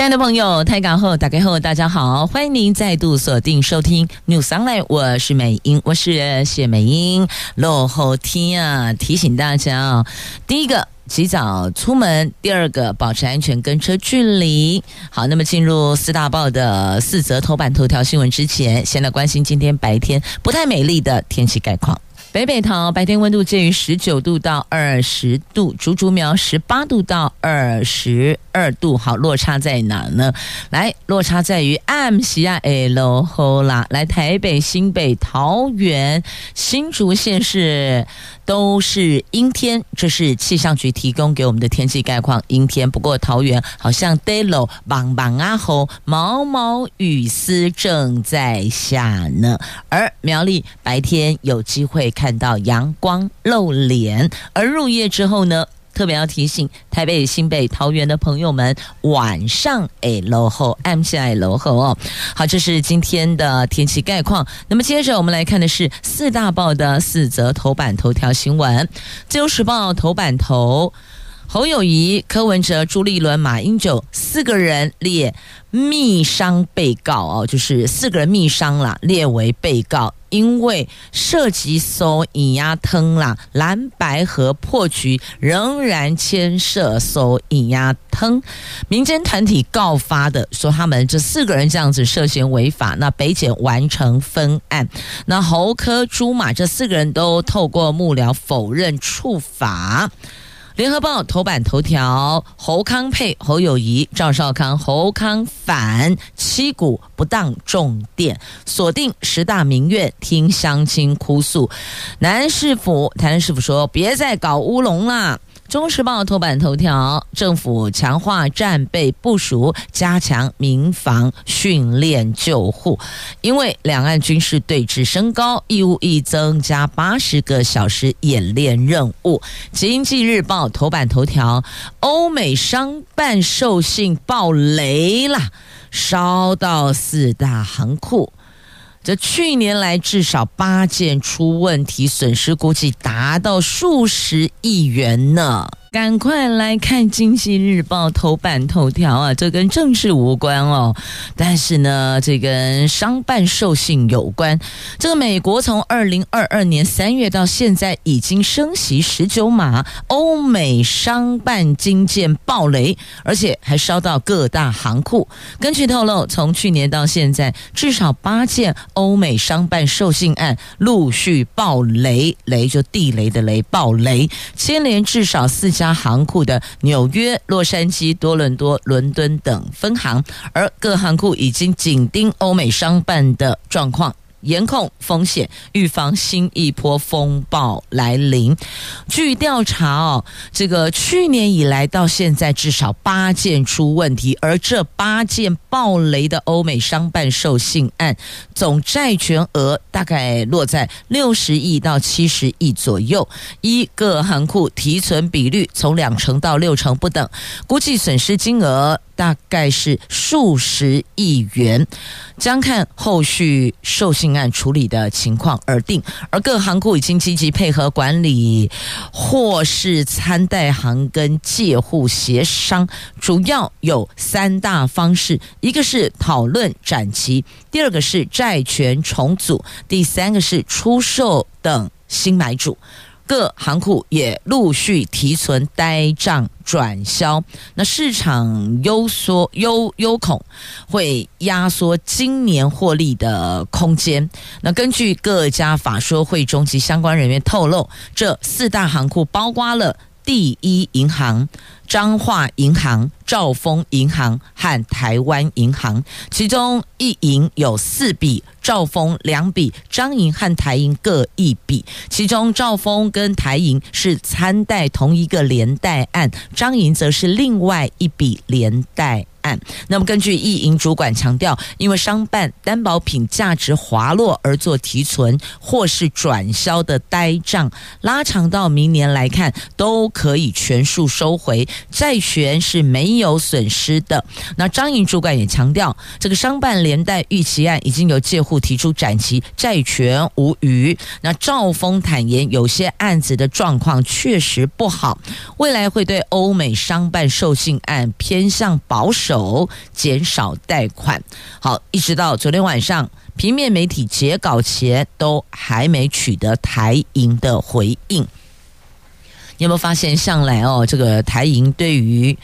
亲爱的朋友，台港后打开后，大家好，欢迎您再度锁定收听 News Online，我是美英，我是谢美英。落后天啊，提醒大家啊，第一个及早出门，第二个保持安全跟车距离。好，那么进入四大报的四则头版头条新闻之前，先来关心今天白天不太美丽的天气概况。北北桃白天温度介于十九度到二十度，竹竹苗十八度到二十二度。好，落差在哪呢？来，落差在于暗西亚 L 后啦。来，台北、新北、桃园、新竹县是。都是阴天，这是气象局提供给我们的天气概况。阴天，不过桃园好像 Daylo 棒棒啊吼，毛毛雨丝正在下呢。而苗栗白天有机会看到阳光露脸，而入夜之后呢？特别要提醒台北、新北、桃园的朋友们，晚上哎，落后 M C I 落后哦。好，这是今天的天气概况。那么接着我们来看的是四大报的四则头版头条新闻。自由时报头版头：侯友谊、柯文哲、朱立伦、马英九四个人列密商被告哦，就是四个人密商啦，列为被告。因为涉及搜引压汤啦，蓝白合破局仍然牵涉搜引压汤，民间团体告发的说他们这四个人这样子涉嫌违法，那北检完成分案，那侯柯朱马这四个人都透过幕僚否认触法。联合报头版头条：侯康配侯友谊，赵少康侯康反七股不当重点，锁定十大名怨听乡亲哭诉。南市府台南市府说，别再搞乌龙了。中时报头版头条：政府强化战备部署，加强民防训练救护。因为两岸军事对峙升高，义务役增加八十个小时演练任务。经济日报头版头条：欧美商办授信爆雷啦，烧到四大行库。这去年来至少八件出问题，损失估计达到数十亿元呢。赶快来看《经济日报》头版头条啊！这跟政治无关哦，但是呢，这跟商办授信有关。这个美国从二零二二年三月到现在已经升息十九码，欧美商办金件爆雷，而且还烧到各大行库。根据透露，从去年到现在，至少八件欧美商办授信案陆续爆雷，雷就地雷的雷，爆雷，牵连至少四家航库的纽约、洛杉矶、多伦多、伦敦等分行，而各行库已经紧盯欧美商办的状况。严控风险，预防新一波风暴来临。据调查哦，这个去年以来到现在至少八件出问题，而这八件爆雷的欧美商办授信案，总债权额大概落在六十亿到七十亿左右，一个行库提存比率从两成到六成不等，估计损失金额。大概是数十亿元，将看后续授信案处理的情况而定。而各行库已经积极配合管理，或是参贷行跟借户协商，主要有三大方式：一个是讨论展期，第二个是债权重组，第三个是出售等新买主。各行库也陆续提存呆账转销，那市场忧缩忧忧恐会压缩今年获利的空间。那根据各家法说会中及相关人员透露，这四大行库包括了。第一银行、彰化银行、兆丰银行和台湾银行，其中一银有四笔，兆丰两笔，彰银和台银各一笔。其中兆丰跟台银是参贷同一个连带案，彰银则是另外一笔连带那么根据一营主管强调，因为商办担保品价值滑落而做提存或是转销的呆账，拉长到明年来看，都可以全数收回，债权是没有损失的。那张营主管也强调，这个商办连带逾期案已经由借户提出展期，债权无虞。那赵峰坦言，有些案子的状况确实不好，未来会对欧美商办授信案偏向保守，减少贷款。好，一直到昨天晚上，平面媒体截稿前都还没取得台银的回应。你有没有发现，向来哦，这个台银对于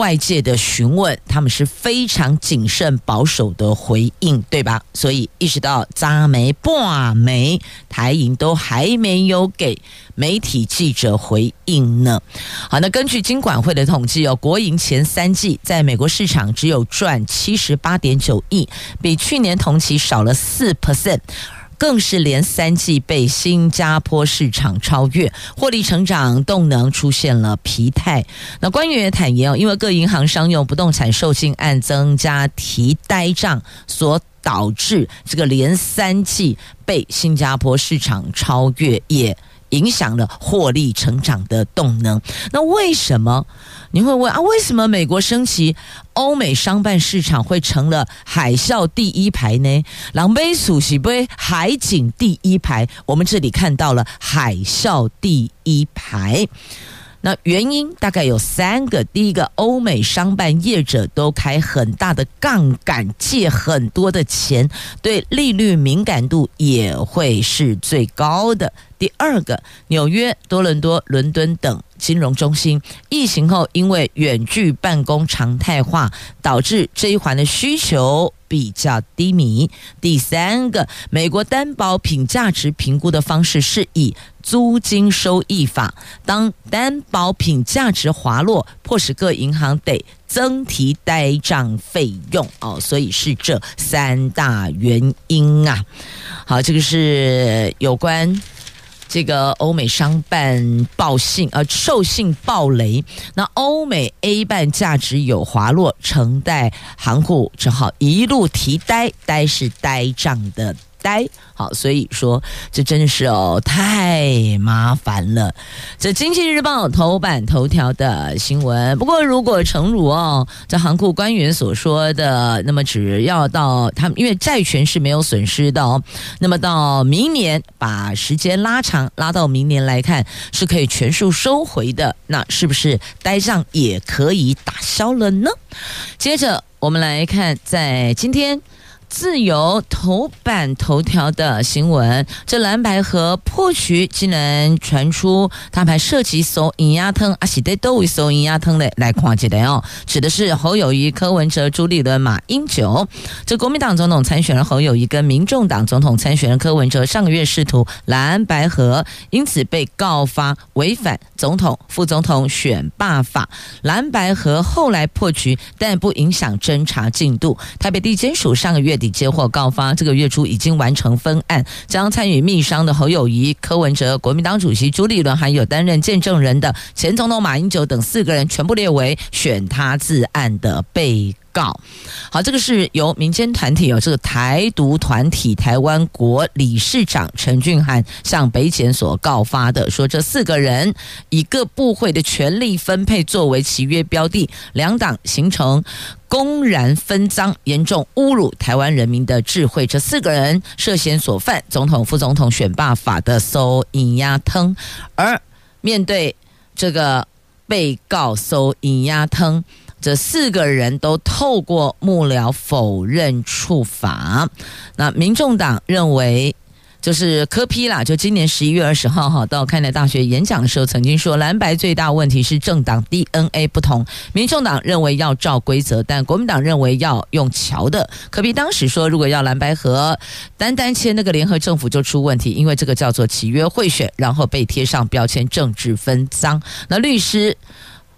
外界的询问，他们是非常谨慎保守的回应，对吧？所以一直到扎没半没，台银都还没有给媒体记者回应呢。好，那根据金管会的统计哦，国营前三季在美国市场只有赚七十八点九亿，比去年同期少了四 percent。更是连三季被新加坡市场超越，获利成长动能出现了疲态。那官员也坦言哦，因为各银行商用不动产授信案增加提呆账，所导致这个连三季被新加坡市场超越，也影响了获利成长的动能。那为什么？你会问啊，为什么美国升息，欧美商办市场会成了海啸第一排呢？狼狈鼠喜杯海景第一排，我们这里看到了海啸第一排。那原因大概有三个：第一个，欧美商办业者都开很大的杠杆，借很多的钱，对利率敏感度也会是最高的。第二个，纽约、多伦多、伦敦等金融中心疫情后，因为远距办公常态化，导致这一环的需求比较低迷。第三个，美国担保品价值评估的方式是以租金收益法，当担保品价值滑落，迫使各银行得增提呆账费用哦，所以是这三大原因啊。好，这个是有关。这个欧美商办报信，呃，授信暴雷，那欧美 A 办价值有滑落，承贷行户只好一路提呆，呆是呆账的。呆好，所以说这真的是哦，太麻烦了。这《经济日报》头版头条的新闻。不过，如果诚如哦，这行库官员所说的，那么只要到他们，因为债权是没有损失的哦。那么到明年，把时间拉长，拉到明年来看，是可以全数收回的。那是不是呆账也可以打消了呢？接着我们来看，在今天。自由头版头条的新闻，这蓝白合破局竟然传出，他们还涉及搜银鸭汤，阿喜得都为搜银鸭汤的来跨界的哦，指的是侯友谊、柯文哲、朱立伦、马英九。这国民党总统参选人侯友谊跟民众党总统参选人柯文哲上个月试图蓝白合，因此被告发违反总统、副总统选罢法。蓝白合后来破局，但不影响侦查进度。台北地检署上个月。底接获告发，这个月初已经完成分案，将参与密商的侯友谊、柯文哲、国民党主席朱立伦，还有担任见证人的前总统马英九等四个人，全部列为选他自案的被告。好，这个是由民间团体有这个台独团体台湾国理事长陈俊涵向北检所告发的，说这四个人以各部会的权力分配作为契约标的，两党形成。公然分赃，严重侮辱台湾人民的智慧。这四个人涉嫌所犯总统、副总统选罢法的搜引压腾，而面对这个被告搜引压腾，这四个人都透过幕僚否认处罚。那民众党认为。就是柯批啦，就今年十一月二十号哈到开南大学演讲的时候，曾经说蓝白最大问题是政党 DNA 不同。民众党认为要照规则，但国民党认为要用桥的。柯 P 当时说，如果要蓝白合，单单签那个联合政府就出问题，因为这个叫做契约贿选，然后被贴上标签政治分赃。那律师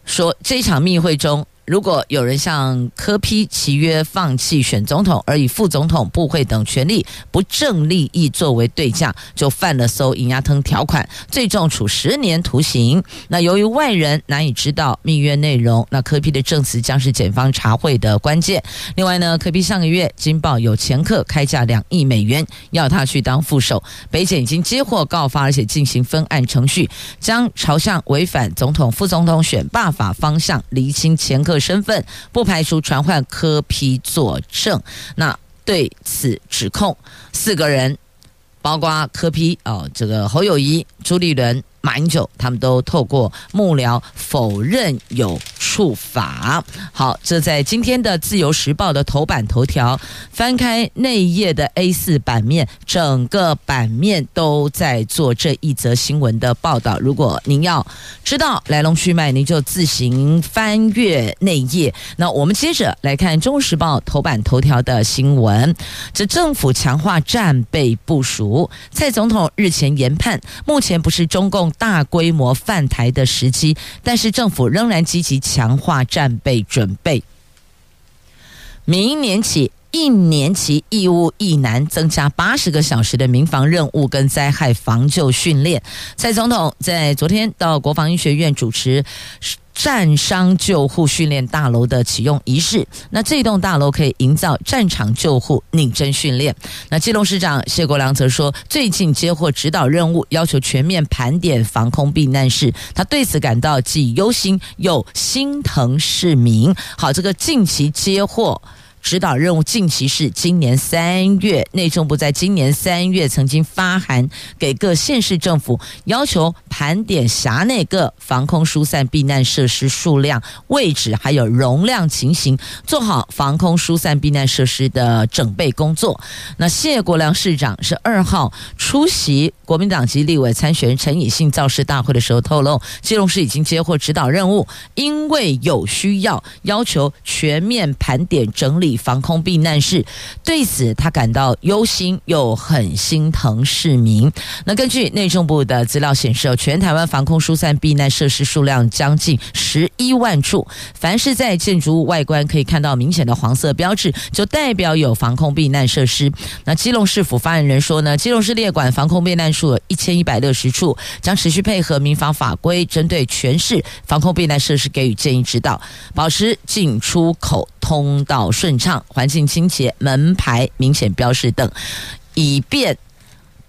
说，这场密会中。如果有人向柯 P 契约放弃选总统，而以副总统、部会等权力不正利益作为对价，就犯了搜银牙腾条款，最重处十年徒刑。那由于外人难以知道密约内容，那柯 P 的证词将是检方查会的关键。另外呢，柯 P 上个月金报有前客开价两亿美元要他去当副手，北检已经接获告发，而且进行分案程序，将朝向违反总统、副总统选罢法方向厘清前身份，不排除传唤柯批作证。那对此指控，四个人，包括柯批哦，这个侯友谊、朱立伦。马英九他们都透过幕僚否认有处罚。好，这在今天的《自由时报》的头版头条，翻开内页的 A 四版面，整个版面都在做这一则新闻的报道。如果您要知道来龙去脉，您就自行翻阅内页。那我们接着来看《中时报》头版头条的新闻：这政府强化战备部署，蔡总统日前研判，目前不是中共。大规模犯台的时机，但是政府仍然积极强化战备准备。明年起，一年期义务役男增加八十个小时的民防任务跟灾害防救训练。蔡总统在昨天到国防医学院主持。战伤救护训练大楼的启用仪式，那这栋大楼可以营造战场救护拟真训练。那基隆市长谢国良则说，最近接获指导任务，要求全面盘点防空避难室，他对此感到既忧心又心疼市民。好，这个近期接获。指导任务近期是今年三月，内政部在今年三月曾经发函给各县市政府，要求盘点辖内各防空疏散避难设施数量、位置还有容量情形，做好防空疏散避难设施的准备工作。那谢国梁市长是二号出席国民党籍立委参选人陈以信造势大会的时候透露，基隆市已经接获指导任务，因为有需要，要求全面盘点整理。防空避难室，对此他感到忧心，又很心疼市民。那根据内政部的资料显示，全台湾防空疏散避难设施数量将近十一万处。凡是在建筑物外观可以看到明显的黄色标志，就代表有防空避难设施。那基隆市府发言人说呢，基隆市列管防空避难处有一千一百六十处，将持续配合民防法规，针对全市防空避难设施给予建议指导，保持进出口通道顺畅。环境清洁、门牌明显标示等，以便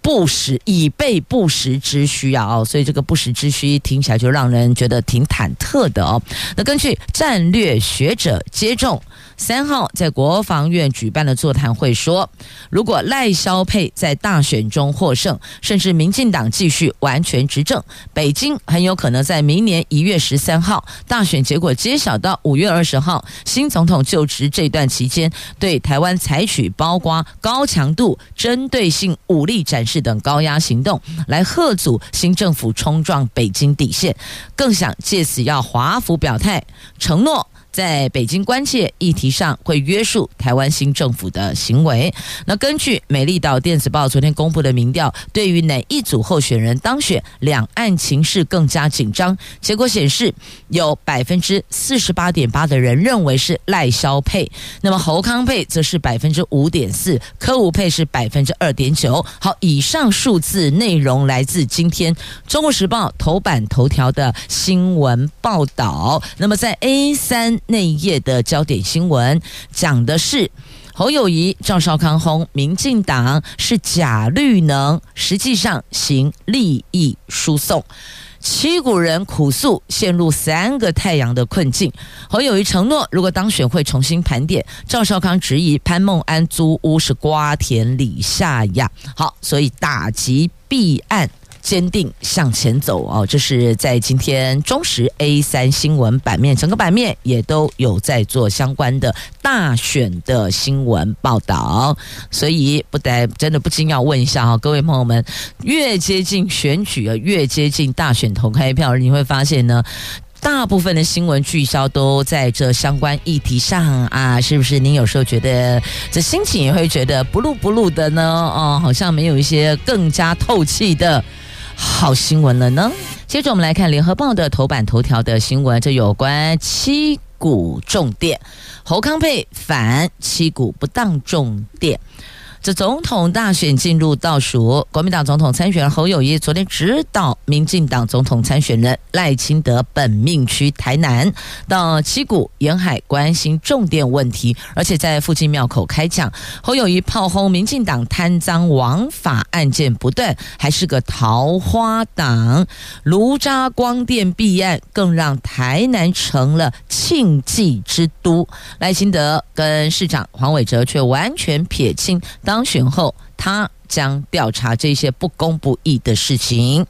不时以备不时之需啊！哦，所以这个不时之需听起来就让人觉得挺忐忑的哦。那根据战略学者接种。三号在国防院举办的座谈会说，如果赖萧佩在大选中获胜，甚至民进党继续完全执政，北京很有可能在明年一月十三号大选结果揭晓到五月二十号新总统就职这段期间，对台湾采取包括高强度针对性武力展示等高压行动，来吓阻新政府冲撞北京底线，更想借此要华府表态承诺。在北京关切议题上，会约束台湾新政府的行为。那根据美丽岛电子报昨天公布的民调，对于哪一组候选人当选，两岸情势更加紧张。结果显示，有百分之四十八点八的人认为是赖萧配，那么侯康配则是百分之五点四，柯吴配是百分之二点九。好，以上数字内容来自今天《中国时报》头版头条的新闻报道。那么在 A 三。那一页的焦点新闻讲的是侯友谊、赵少康轰民进党是假绿能，实际上行利益输送。七股人苦诉陷入三个太阳的困境。侯友谊承诺，如果当选会重新盘点。赵少康质疑潘孟安租屋是瓜田李下呀。好，所以打击弊案。坚定向前走哦，这是在今天中时 A 三新闻版面，整个版面也都有在做相关的大选的新闻报道，所以不得真的不禁要问一下哈，各位朋友们，越接近选举啊，越接近大选投开票，你会发现呢，大部分的新闻聚焦都在这相关议题上啊，是不是？您有时候觉得这心情也会觉得不露不露的呢？哦，好像没有一些更加透气的。好新闻了呢。接着我们来看联合报的头版头条的新闻，这有关七股重电，侯康配反七股不当重电。这总统大选进入倒数，国民党总统参选人侯友宜昨天指导民进党总统参选人赖清德本命区台南到七股沿海关心重点问题，而且在附近庙口开讲。侯友宜炮轰民进党贪赃枉法案件不断，还是个桃花党。卢渣光电弊案更让台南成了庆忌之都。赖清德跟市长黄伟哲却完全撇清当选后，他将调查这些不公不义的事情。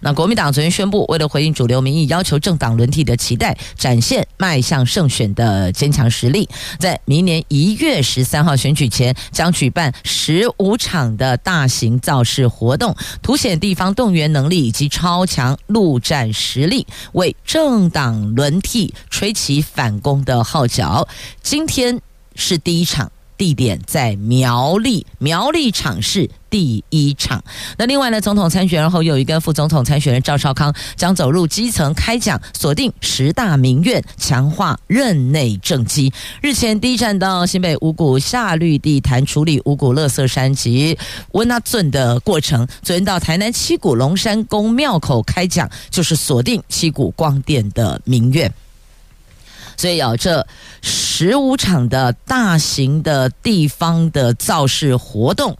那国民党昨天宣布，为了回应主流民意，要求政党轮替的期待，展现迈向胜选的坚强实力，在明年一月十三号选举前，将举办十五场的大型造势活动，凸显地方动员能力以及超强陆战实力，为政党轮替吹起反攻的号角。今天是第一场。地点在苗栗，苗栗场是第一场。那另外呢，总统参选人侯友宜跟副总统参选人赵少康将走入基层开讲，锁定十大民怨，强化任内政绩。日前第一站到新北五股下绿地谈处理五股垃圾山及温那圳的过程，昨天到台南七股龙山宫庙口开讲，就是锁定七股光电的民怨。所以有这十五场的大型的地方的造势活动，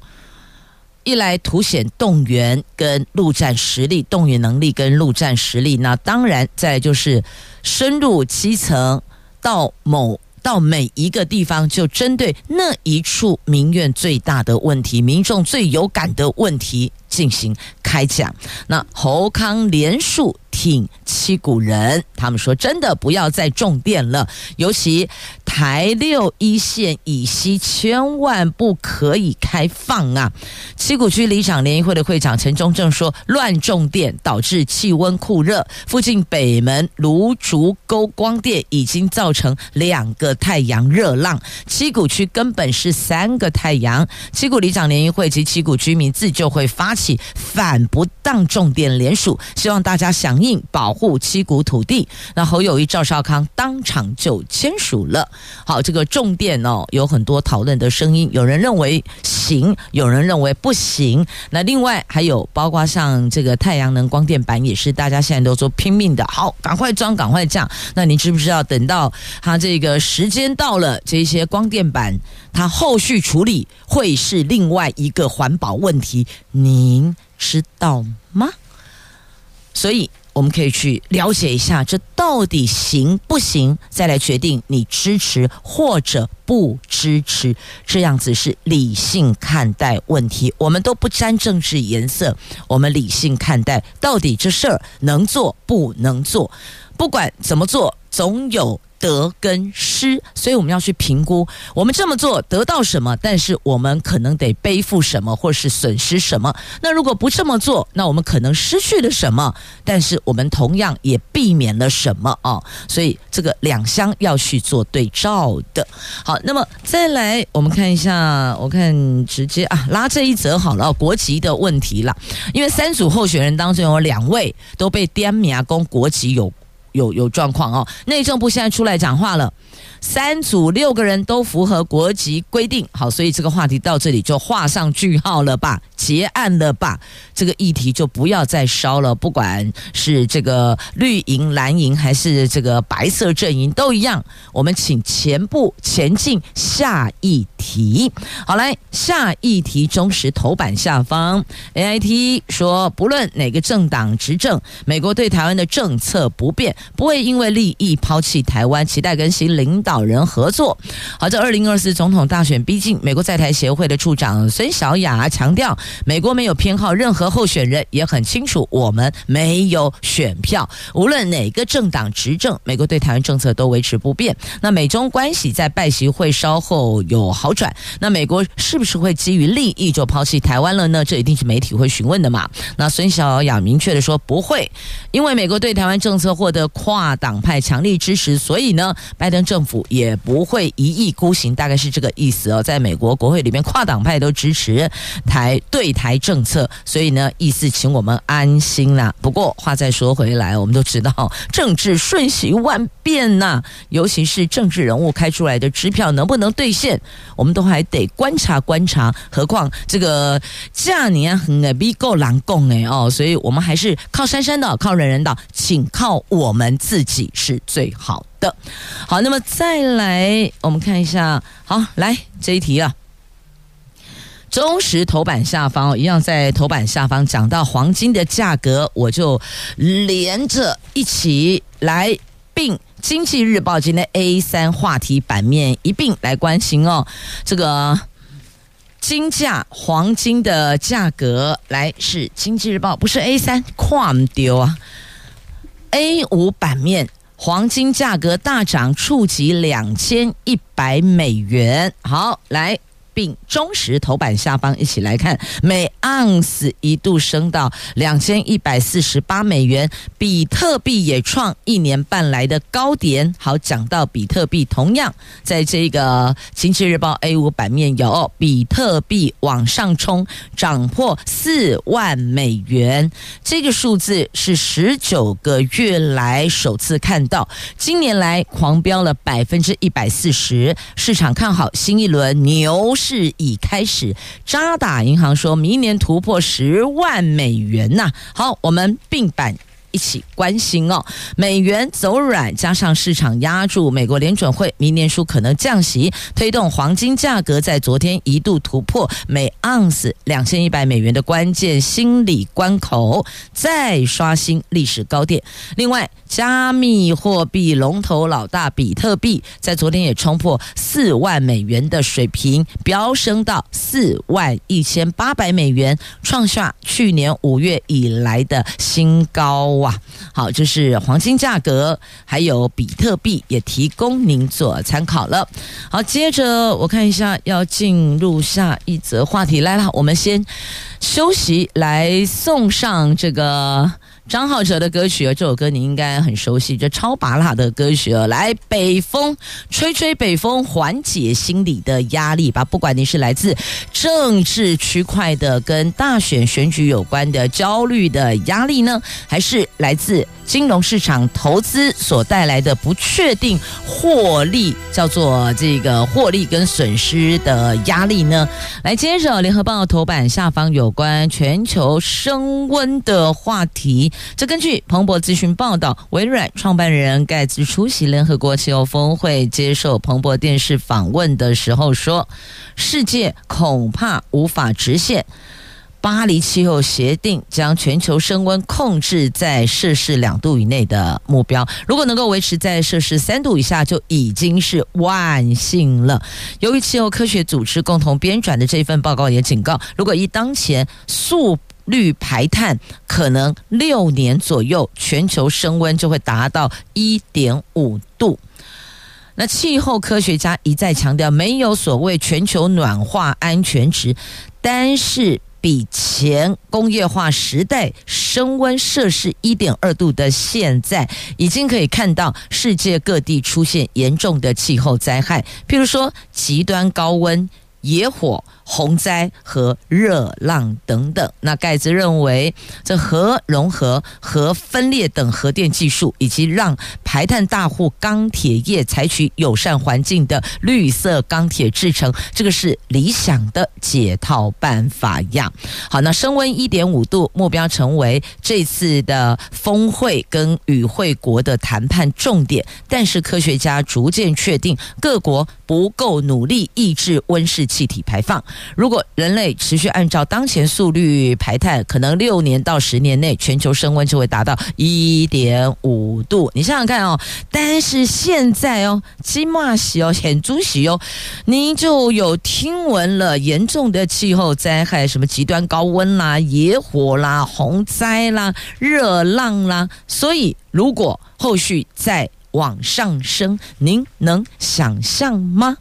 一来凸显动员跟陆战实力、动员能力跟陆战实力，那当然再就是深入基层，到某到每一个地方，就针对那一处民怨最大的问题、民众最有感的问题进行开讲。那侯康连署。挺七股人，他们说真的不要再种电了，尤其台六一线以西千万不可以开放啊！七股区里长联谊会的会长陈忠正说，乱种电导致气温酷热，附近北门芦竹沟光电已经造成两个太阳热浪，七股区根本是三个太阳。七股里长联谊会及七股居民自救会发起反不当重电联署，希望大家响应。应保护七股土地，那侯友谊、赵少康当场就签署了。好，这个重电哦，有很多讨论的声音，有人认为行，有人认为不行。那另外还有包括像这个太阳能光电板，也是大家现在都说拼命的，好，赶快装，赶快降。那你知不知道，等到它这个时间到了，这些光电板它后续处理会是另外一个环保问题，您知道吗？所以。我们可以去了解一下，这到底行不行？再来决定你支持或者不支持，这样子是理性看待问题。我们都不沾政治颜色，我们理性看待，到底这事儿能做不能做？不管怎么做，总有。得跟失，所以我们要去评估，我们这么做得到什么，但是我们可能得背负什么，或是损失什么。那如果不这么做，那我们可能失去了什么，但是我们同样也避免了什么啊？所以这个两相要去做对照的。好，那么再来我们看一下，我看直接啊拉这一则好了，国籍的问题了，因为三组候选人当中有两位都被点名公国籍有。有有状况哦，内政部现在出来讲话了。三组六个人都符合国籍规定，好，所以这个话题到这里就画上句号了吧，结案了吧，这个议题就不要再烧了。不管是这个绿营、蓝营，还是这个白色阵营，都一样。我们请前部前进，下一题。好，来下一题，中时头版下方，AIT 说，不论哪个政党执政，美国对台湾的政策不变，不会因为利益抛弃台湾，期待更新领导。好人合作。好，这二零二四总统大选逼近，美国在台协会的处长孙小雅强调，美国没有偏好任何候选人，也很清楚我们没有选票。无论哪个政党执政，美国对台湾政策都维持不变。那美中关系在拜习会稍后有好转，那美国是不是会基于利益就抛弃台湾了呢？这一定是媒体会询问的嘛。那孙小雅明确的说不会，因为美国对台湾政策获得跨党派强力支持，所以呢，拜登政府。也不会一意孤行，大概是这个意思哦。在美国国会里面，跨党派都支持台对台政策，所以呢，意思请我们安心啦。不过话再说回来，我们都知道政治瞬息万变呐，尤其是政治人物开出来的支票能不能兑现，我们都还得观察观察。何况这个价年很逼够难供哎哦，所以我们还是靠山山的，靠人人的，请靠我们自己是最好的。好，那么再来我们看一下，好，来这一题啊。中实头版下方一样，在头版下方讲到黄金的价格，我就连着一起来并经济日报今天 A 三话题版面一并来关心哦。这个金价黄金的价格来是经济日报，不是 A 三，跨丢啊。A 五版面黄金价格大涨，触及两千一百美元。好，来。并中时头版下方一起来看，每盎司一度升到两千一百四十八美元，比特币也创一年半来的高点。好，讲到比特币，同样在这个经济日报 A 五版面有比特币往上冲，涨破四万美元，这个数字是十九个月来首次看到，今年来狂飙了百分之一百四十，市场看好新一轮牛是已开始，渣打银行说明年突破十万美元呐、好，我们并版。一起关心哦，美元走软，加上市场压住美国联准会明年初可能降息，推动黄金价格在昨天一度突破每盎司两千一百美元的关键心理关口，再刷新历史高点。另外，加密货币龙头老大比特币在昨天也冲破四万美元的水平，飙升到四万一千八百美元，创下去年五月以来的新高。哇，好，就是黄金价格，还有比特币也提供您做参考了。好，接着我看一下，要进入下一则话题来了，我们先休息，来送上这个。张浩哲的歌曲，这首歌你应该很熟悉，这超拔辣的歌曲。来，北风，吹吹北风，缓解心理的压力吧。不管你是来自政治区块的、跟大选选举有关的焦虑的压力呢，还是来自金融市场投资所带来的不确定获利，叫做这个获利跟损失的压力呢？来，接着联合报头版下方有关全球升温的话题。这根据彭博资讯报道，微软创办人盖茨出席联合国气候峰会，接受彭博电视访问的时候说：“世界恐怕无法直线巴黎气候协定将全球升温控制在摄氏两度以内的目标。如果能够维持在摄氏三度以下，就已经是万幸了。”由于气候科学组织共同编撰的这份报告也警告，如果以当前速率排碳可能六年左右，全球升温就会达到一点五度。那气候科学家一再强调，没有所谓全球暖化安全值，但是比前工业化时代升温摄氏一点二度的现在，已经可以看到世界各地出现严重的气候灾害，譬如说极端高温。野火、洪灾和热浪等等。那盖茨认为，这核融合、核分裂等核电技术，以及让排碳大户钢铁业采取友善环境的绿色钢铁制成，这个是理想的解套办法呀。好，那升温一点五度目标成为这次的峰会跟与会国的谈判重点，但是科学家逐渐确定各国不够努力抑制温室气体排放。如果人类持续按照当前速率排碳，可能六年到十年内全球升温就会达到一点五度。你想想看哦，但是现在哦，金马喜哦，很猪喜哦，您就有听闻了严重的气候灾害，什么极端高温啦、野火啦、洪灾啦、热浪啦。所以如果后续再往上升，您能想象吗？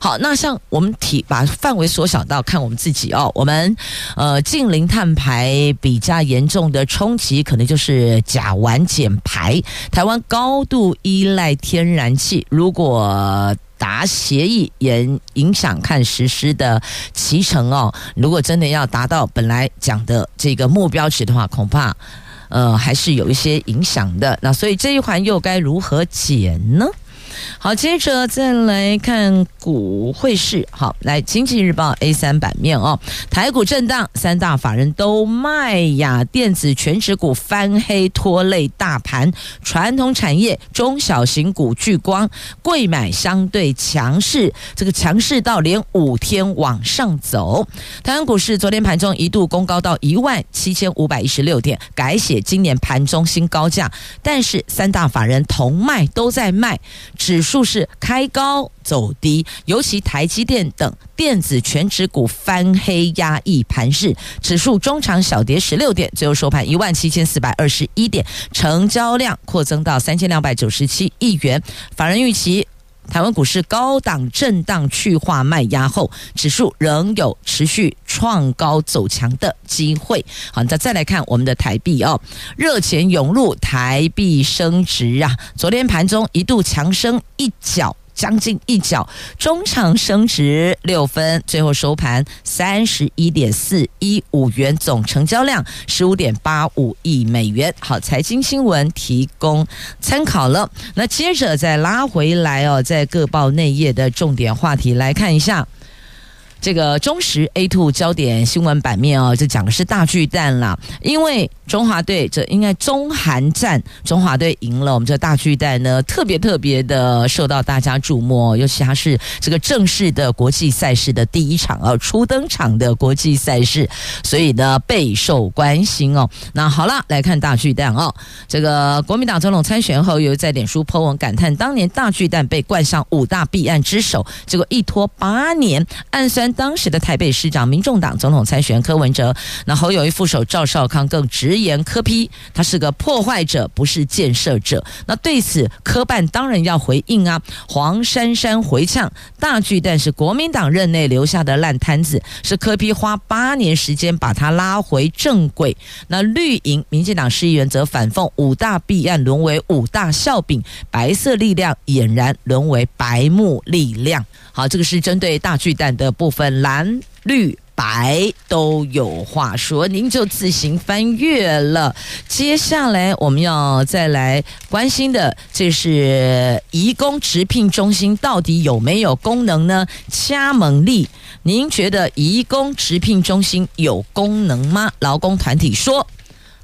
好，那像我们提把范围缩小到看我们自己哦，我们呃近零碳排比较严重的冲击，可能就是甲烷减排。台湾高度依赖天然气，如果达协议也影响看实施的期程哦。如果真的要达到本来讲的这个目标值的话，恐怕呃还是有一些影响的。那所以这一环又该如何解呢？好，接着再来看股汇市。好，来《经济日报》A 三版面哦，台股震荡，三大法人都卖呀，电子全指股翻黑拖累大盘，传统产业中小型股聚光，贵买相对强势，这个强势到连五天往上走。台湾股市昨天盘中一度攻高到一万七千五百一十六点，改写今年盘中新高价，但是三大法人同卖都在卖。指数是开高走低，尤其台积电等电子全指股翻黑压抑盘势，指数中长小跌十六点，最后收盘一万七千四百二十一点，成交量扩增到三千两百九十七亿元。法人预期台湾股市高档震荡去化卖压后，指数仍有持续创高走强的机会。好，再再来看我们的台币哦，热钱涌入，台币升值啊！昨天盘中一度强升一角。将近一角，中场升值六分，最后收盘三十一点四一五元，总成交量十五点八五亿美元。好，财经新闻提供参考了。那接着再拉回来哦，在各报内页的重点话题来看一下。这个中时 A two 焦点新闻版面哦，就讲的是大巨蛋啦，因为中华队这应该中韩战，中华队赢了，我们这大巨蛋呢特别特别的受到大家注目，尤其它是这个正式的国际赛事的第一场啊，初登场的国际赛事，所以呢备受关心哦。那好了，来看大巨蛋哦，这个国民党总统参选后，又在脸书 po 文感叹，当年大巨蛋被冠上五大弊案之首，结果一拖八年，暗算。当时的台北市长、民众党总统参选柯文哲，那侯友谊副手赵少康更直言柯批他是个破坏者，不是建设者。那对此柯办当然要回应啊！黄珊珊回呛：大巨蛋是国民党任内留下的烂摊子，是柯批花八年时间把它拉回正轨。那绿营民进党市议员则反讽：五大弊案沦为五大笑柄，白色力量俨然沦为白目力量。好，这个是针对大巨蛋的部分，蓝绿白都有话说，您就自行翻阅了。接下来我们要再来关心的，这是移工直聘中心到底有没有功能呢？加盟力，您觉得移工直聘中心有功能吗？劳工团体说。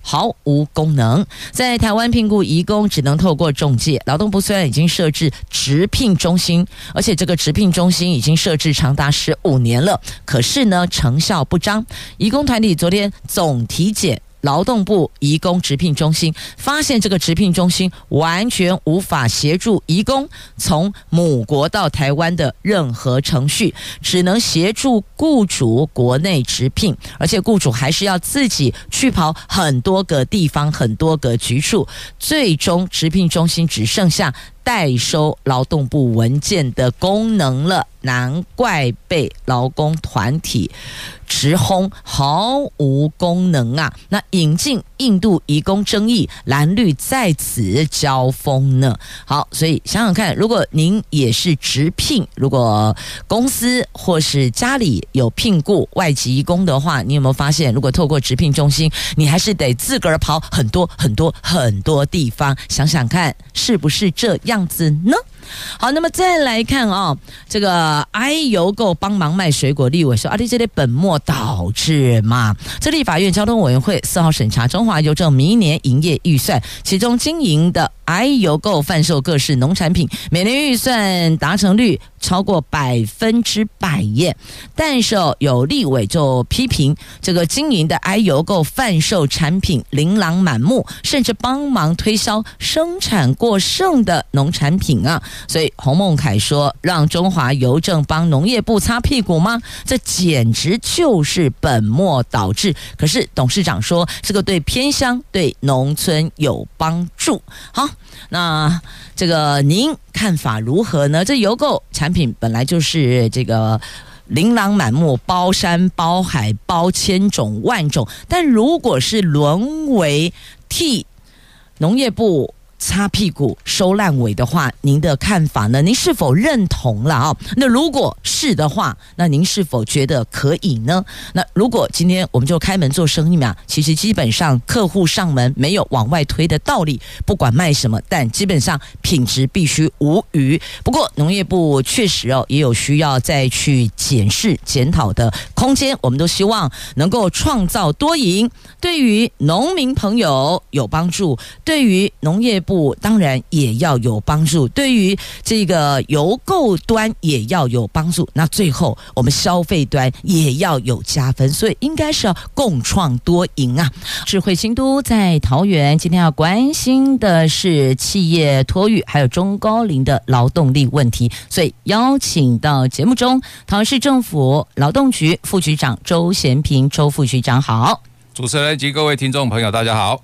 毫无功能，在台湾聘雇移工只能透过中介。劳动部虽然已经设置直聘中心，而且这个直聘中心已经设置长达十五年了，可是呢，成效不彰。移工团体昨天总体检。劳动部移工直聘中心发现，这个直聘中心完全无法协助移工从母国到台湾的任何程序，只能协助雇主国内直聘，而且雇主还是要自己去跑很多个地方、很多个局处，最终直聘中心只剩下代收劳动部文件的功能了。难怪被劳工团体直轰毫无功能啊！那引进印度移工争议，蓝绿在此交锋呢。好，所以想想看，如果您也是直聘，如果公司或是家里有聘雇外籍移工的话，你有没有发现，如果透过直聘中心，你还是得自个儿跑很多很多很多地方？想想看，是不是这样子呢？好，那么再来看啊、这个 I 邮购帮忙卖水果，立委说啊，你这里本末倒置嘛。这立法院交通委员会四号审查中华邮政明年营业预算，其中经营的 I 邮购贩售各式农产品，每年预算达成率超过百分之百耶。但是有立委就批评这个经营的 I 邮购贩售产品琳琅满目，甚至帮忙推销生产过剩的农产品啊。所以洪孟凯说：“让中华邮政帮农业部擦屁股吗？这简直就是本末倒置。”可是董事长说：“这个对偏乡、对农村有帮助。”好，那这个您看法如何呢？这邮购产品本来就是这个。琳琅满目，包山包海，包千种万种。但如果是沦为替农业部擦屁股、收烂尾的话，您的看法呢？您是否认同了啊？那如果是的话，那您是否觉得可以呢？那如果今天我们就开门做生意嘛，其实基本上客户上门没有往外推的道理，不管卖什么，但基本上品质必须无虞。不过农业部确实哦，也有需要再去检视检讨的空间。我们都希望能够创造多赢，对于农民朋友有帮助，对于农业部。当然也要有帮助，对于这个邮购端也要有帮助。那最后我们消费端也要有加分，所以应该是要共创多赢啊！智慧新都在桃园，今天要关心的是企业托育还有中高龄的劳动力问题，所以邀请到节目中桃园市政府劳动局副局长周贤平周副局长好，主持人及各位听众朋友大家好。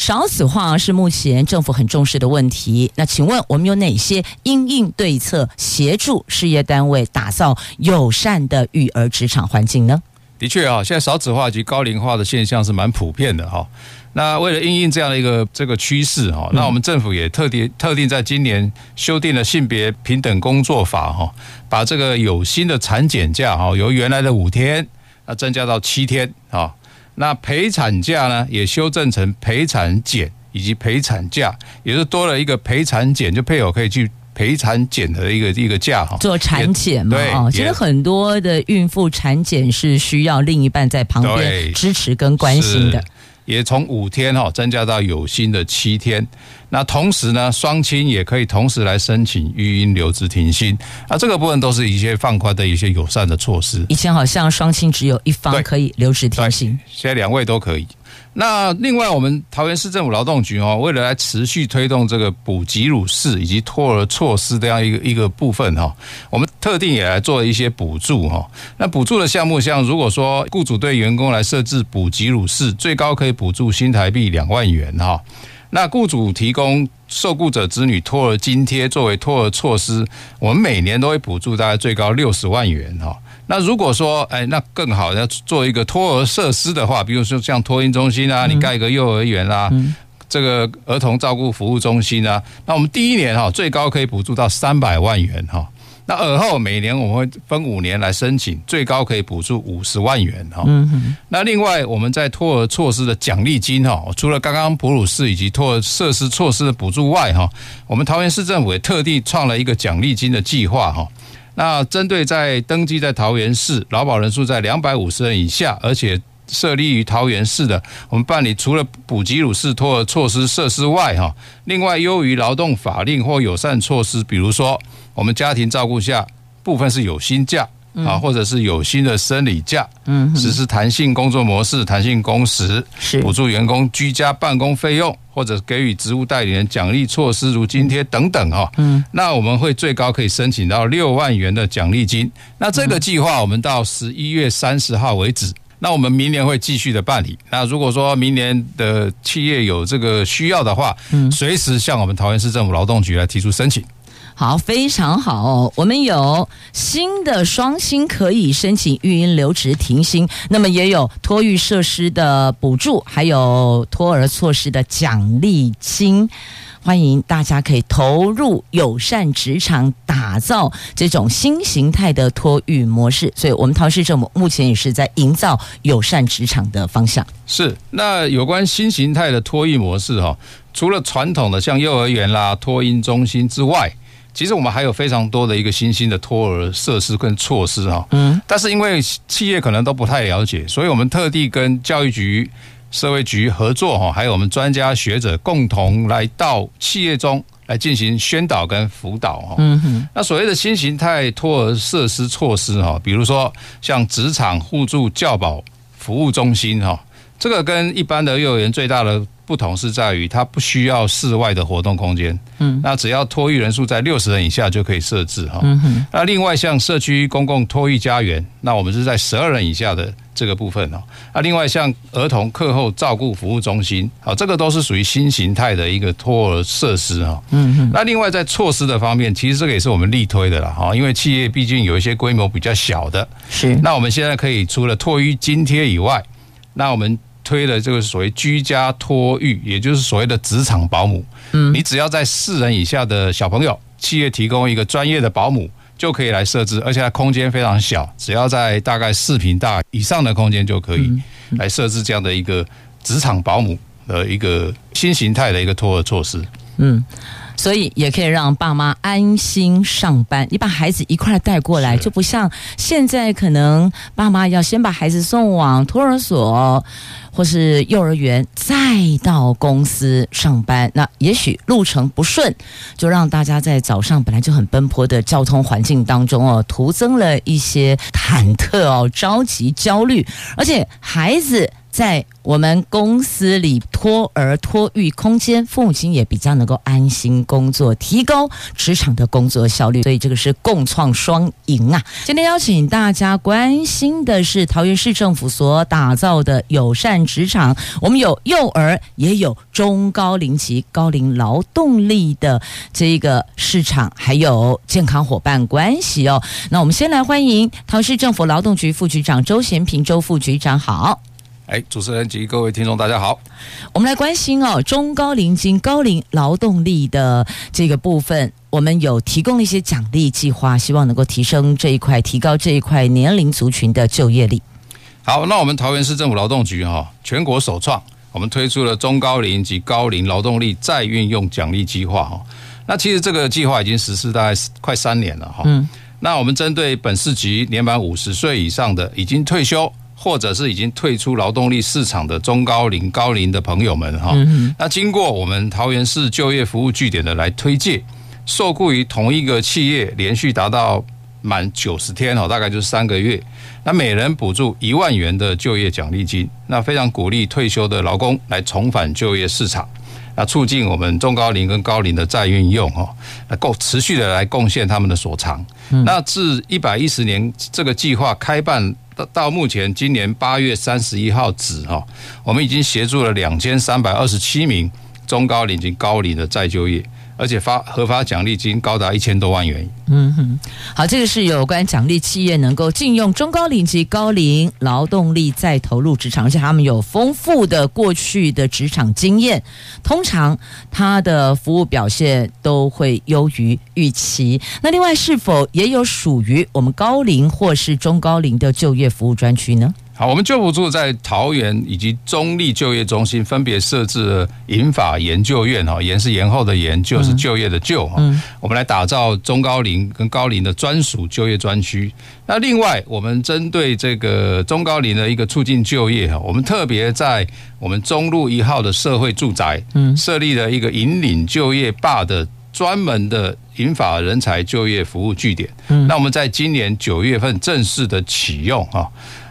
少子化是目前政府很重视的问题。那请问我们有哪些因应对策，协助事业单位打造友善的育儿职场环境呢？的确啊，现在少子化及高龄化的现象是蛮普遍的哈。那为了应应这样的一个这个趋势哈，那我们政府也特地特定在今年修订了性别平等工作法哈，把这个有薪的产检假哈，由原来的五天啊增加到七天啊。那陪产假呢，也修正成陪产检以及陪产假，也是多了一个陪产检，就配偶可以去陪产检的一个一个假哈。做产检嘛，哦，其实很多的孕妇产检是需要另一半在旁边支持跟关心的。也从五天哈增加到有薪的七天，那同时呢，双亲也可以同时来申请育婴留职停薪，啊，这个部分都是一些放宽的一些友善的措施。以前好像双亲只有一方可以留职停薪，现在两位都可以。那另外，我们桃园市政府劳动局哦，为了来持续推动这个补给乳室以及托儿措施这样一个一个部分哈，我们特定也来做一些补助哈。那补助的项目，像如果说雇主对员工来设置补给乳室，最高可以补助新台币两万元哈。那雇主提供受雇者子女托儿津贴作为托儿措施，我们每年都会补助大概最高六十万元哈。那如果说，哎，那更好，要做一个托儿设施的话，比如说像托婴中心啊，你盖一个幼儿园啊，这个儿童照顾服务中心啊，那我们第一年哈，最高可以补助到三百万元哈。那而后每年我们会分五年来申请，最高可以补助五十万元哈。那另外我们在托儿措施的奖励金哈，除了刚刚哺乳室以及托儿设施措施的补助外哈，我们桃园市政府也特地创了一个奖励金的计划哈。那针对在登记在桃园市劳保人数在两百五十人以下，而且设立于桃园市的，我们办理除了补给乳式托儿措施设施外，哈，另外优于劳动法令或友善措施，比如说我们家庭照顾下部分是有薪假。啊，或者是有薪的生理假，嗯，实施弹性工作模式、弹性工时，是补助员工居家办公费用，或者给予职务代理人奖励措施，如津贴等等哈。嗯，那我们会最高可以申请到六万元的奖励金。那这个计划我们到十一月三十号为止。那我们明年会继续的办理。那如果说明年的企业有这个需要的话，嗯，随时向我们桃园市政府劳动局来提出申请。好，非常好。我们有新的双薪可以申请育婴留职停薪，那么也有托育设施的补助，还有托儿措施的奖励金。欢迎大家可以投入友善职场，打造这种新形态的托育模式。所以，我们桃市政府目前也是在营造友善职场的方向。是，那有关新形态的托育模式哈，除了传统的像幼儿园啦、托婴中心之外。其实我们还有非常多的一个新兴的托儿设施跟措施哈，嗯，但是因为企业可能都不太了解，所以我们特地跟教育局、社会局合作哈，还有我们专家学者共同来到企业中来进行宣导跟辅导哈。嗯哼，那所谓的新形态托儿设施措施哈，比如说像职场互助教保服务中心哈，这个跟一般的幼儿园最大的不同是在于它不需要室外的活动空间，嗯，那只要托育人数在六十人以下就可以设置哈。嗯哼。那另外像社区公共托育家园，那我们是在十二人以下的这个部分哦。那另外像儿童课后照顾服务中心，好，这个都是属于新形态的一个托儿设施哈。嗯哼。那另外在措施的方面，其实这个也是我们力推的了哈，因为企业毕竟有一些规模比较小的，是。那我们现在可以除了托育津贴以外，那我们。推的这个所谓居家托育，也就是所谓的职场保姆。嗯，你只要在四人以下的小朋友，企业提供一个专业的保姆，就可以来设置，而且它空间非常小，只要在大概四平大以上的空间就可以来设置这样的一个职场保姆的一个新形态的一个托儿措施。嗯。所以也可以让爸妈安心上班。你把孩子一块带过来，就不像现在可能爸妈要先把孩子送往托儿所或是幼儿园，再到公司上班。那也许路程不顺，就让大家在早上本来就很奔波的交通环境当中哦，徒增了一些忐忑哦、着急、焦虑，而且孩子。在我们公司里托儿托育空间，父母亲也比较能够安心工作，提高职场的工作效率，所以这个是共创双赢啊！今天邀请大家关心的是桃园市政府所打造的友善职场，我们有幼儿，也有中高龄及高龄劳动力的这个市场，还有健康伙伴关系哦。那我们先来欢迎桃市政府劳动局副局长周贤平周副局长，好。哎，主持人及各位听众，大家好。我们来关心哦，中高龄及高龄劳动力的这个部分，我们有提供一些奖励计划，希望能够提升这一块，提高这一块年龄族群的就业力。好，那我们桃园市政府劳动局哈，全国首创，我们推出了中高龄及高龄劳动力再运用奖励计划哈。那其实这个计划已经实施大概快三年了哈。嗯。那我们针对本市级年满五十岁以上的已经退休。或者是已经退出劳动力市场的中高龄、高龄的朋友们哈，那经过我们桃园市就业服务据点的来推介，受雇于同一个企业连续达到满九十天哦，大概就是三个月，那每人补助一万元的就业奖励金，那非常鼓励退休的劳工来重返就业市场，那促进我们中高龄跟高龄的再运用哈，那够持续的来贡献他们的所长。那自一百一十年这个计划开办。到目前，今年八月三十一号止哈，我们已经协助了两千三百二十七名中高龄及高龄的再就业。而且发核发奖励金高达一千多万元。嗯哼，好，这个是有关奖励企业能够禁用中高龄及高龄劳动力再投入职场，而且他们有丰富的过去的职场经验，通常他的服务表现都会优于预期。那另外，是否也有属于我们高龄或是中高龄的就业服务专区呢？好，我们就补助在桃园以及中立就业中心分别设置了银发研究院哈，研是延后的研，就，是就业的就哈。我们来打造中高龄跟高龄的专属就业专区。那另外，我们针对这个中高龄的一个促进就业哈，我们特别在我们中路一号的社会住宅，嗯，设立了一个引领就业坝的专门的银发人才就业服务据点。嗯，那我们在今年九月份正式的启用哈。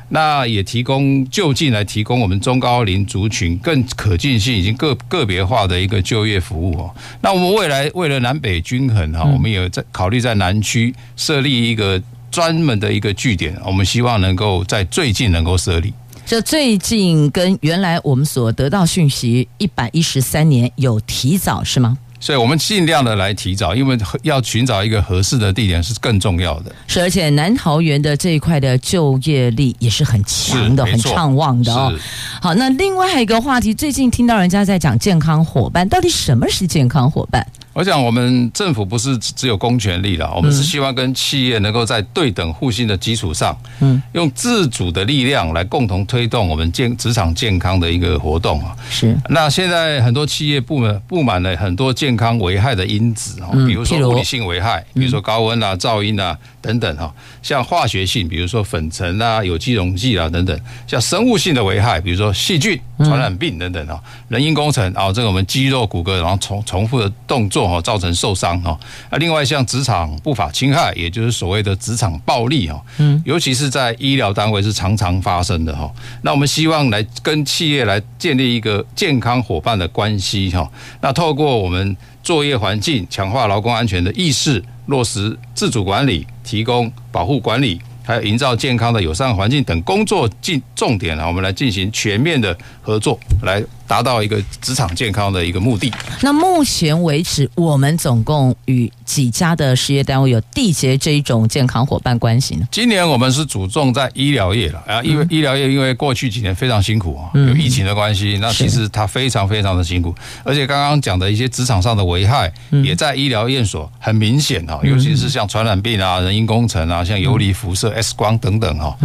那也提供就近来提供我们中高龄族群更可近性，以及个个别化的一个就业服务哦。那我们未来为了南北均衡哈，我们也在考虑在南区设立一个专门的一个据点，我们希望能够在最近能够设立。这最近跟原来我们所得到讯息一百一十三年有提早是吗？所以我们尽量的来提早，因为要寻找一个合适的地点是更重要的。是，而且南桃园的这一块的就业力也是很强的，很畅旺的哦。好，那另外一个话题，最近听到人家在讲健康伙伴，到底什么是健康伙伴？我想，我们政府不是只有公权力了，我们是希望跟企业能够在对等互信的基础上，嗯，用自主的力量来共同推动我们健职场健康的一个活动啊。是。那现在很多企业部门布满了很多健康危害的因子啊，比如说物理性危害，比如说高温啊、噪音啊等等哈。像化学性，比如说粉尘啊、有机溶剂啊等等；像生物性的危害，比如说细菌、传染病等等哈。人因工程啊，这个我们肌肉骨骼然后重重复的动作。作哈造成受伤哈。那另外像职场不法侵害，也就是所谓的职场暴力哈，嗯，尤其是在医疗单位是常常发生的哈。那我们希望来跟企业来建立一个健康伙伴的关系哈。那透过我们作业环境强化劳工安全的意识，落实自主管理，提供保护管理。还有营造健康的友善环境等工作进重点啊，我们来进行全面的合作，来达到一个职场健康的一个目的。那目前为止，我们总共与几家的事业单位有缔结这一种健康伙伴关系呢？今年我们是主重在医疗业了啊，因为医疗业因为过去几年非常辛苦啊，有疫情的关系，那其实它非常非常的辛苦，而且刚刚讲的一些职场上的危害，也在医疗院所很明显啊，尤其是像传染病啊、人因工程啊、像游离辐射。X 光等等哈，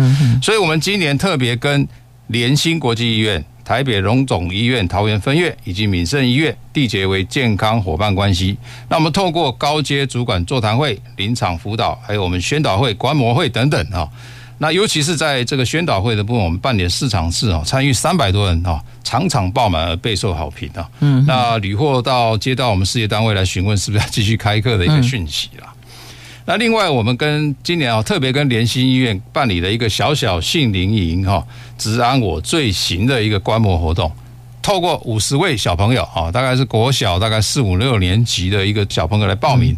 所以我们今年特别跟联新国际医院、台北荣总医院桃园分院以及敏盛医院缔结为健康伙伴关系。那我们透过高阶主管座谈会、临场辅导，还有我们宣导会、观摩会等等啊。那尤其是在这个宣导会的部分，我们办点市场次啊，参与三百多人啊，场场爆满而备受好评啊。嗯，那屡获到接到我们事业单位来询问，是不是要继续开课的一个讯息啦。那另外，我们跟今年啊，特别跟联心医院办理了一个小小杏林营哈，职安我最行的一个观摩活动，透过五十位小朋友啊，大概是国小大概四五六年级的一个小朋友来报名。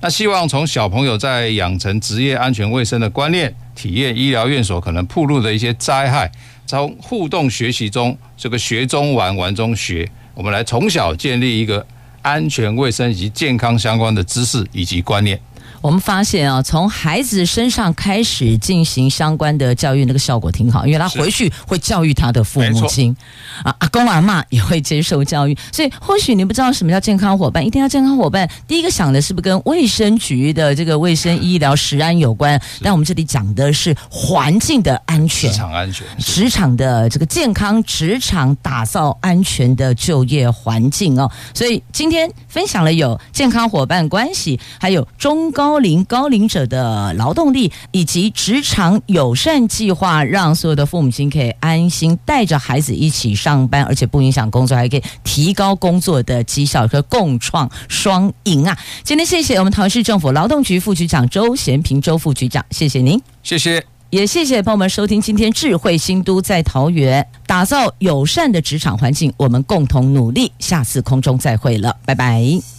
那希望从小朋友在养成职业安全卫生的观念，体验医疗院所可能暴露的一些灾害，从互动学习中，这个学中玩，玩中学，我们来从小建立一个安全卫生以及健康相关的知识以及观念。我们发现啊，从孩子身上开始进行相关的教育，那个效果挺好，因为他回去会教育他的父母亲，啊，阿公阿妈也会接受教育。所以，或许你不知道什么叫健康伙伴，一定要健康伙伴。第一个想的是不是跟卫生局的这个卫生医疗食安有关？但我们这里讲的是环境的安全，职场安全，职场的这个健康，职场打造安全的就业环境哦。所以今天分享了有健康伙伴关系，还有中高。高龄高龄者的劳动力以及职场友善计划，让所有的父母亲可以安心带着孩子一起上班，而且不影响工作，还可以提高工作的绩效和共创双赢啊！今天谢谢我们桃园市政府劳动局副局长周贤平周副局长，谢谢您，谢谢，也谢谢朋友们收听今天智慧新都在桃园打造友善的职场环境，我们共同努力，下次空中再会了，拜拜。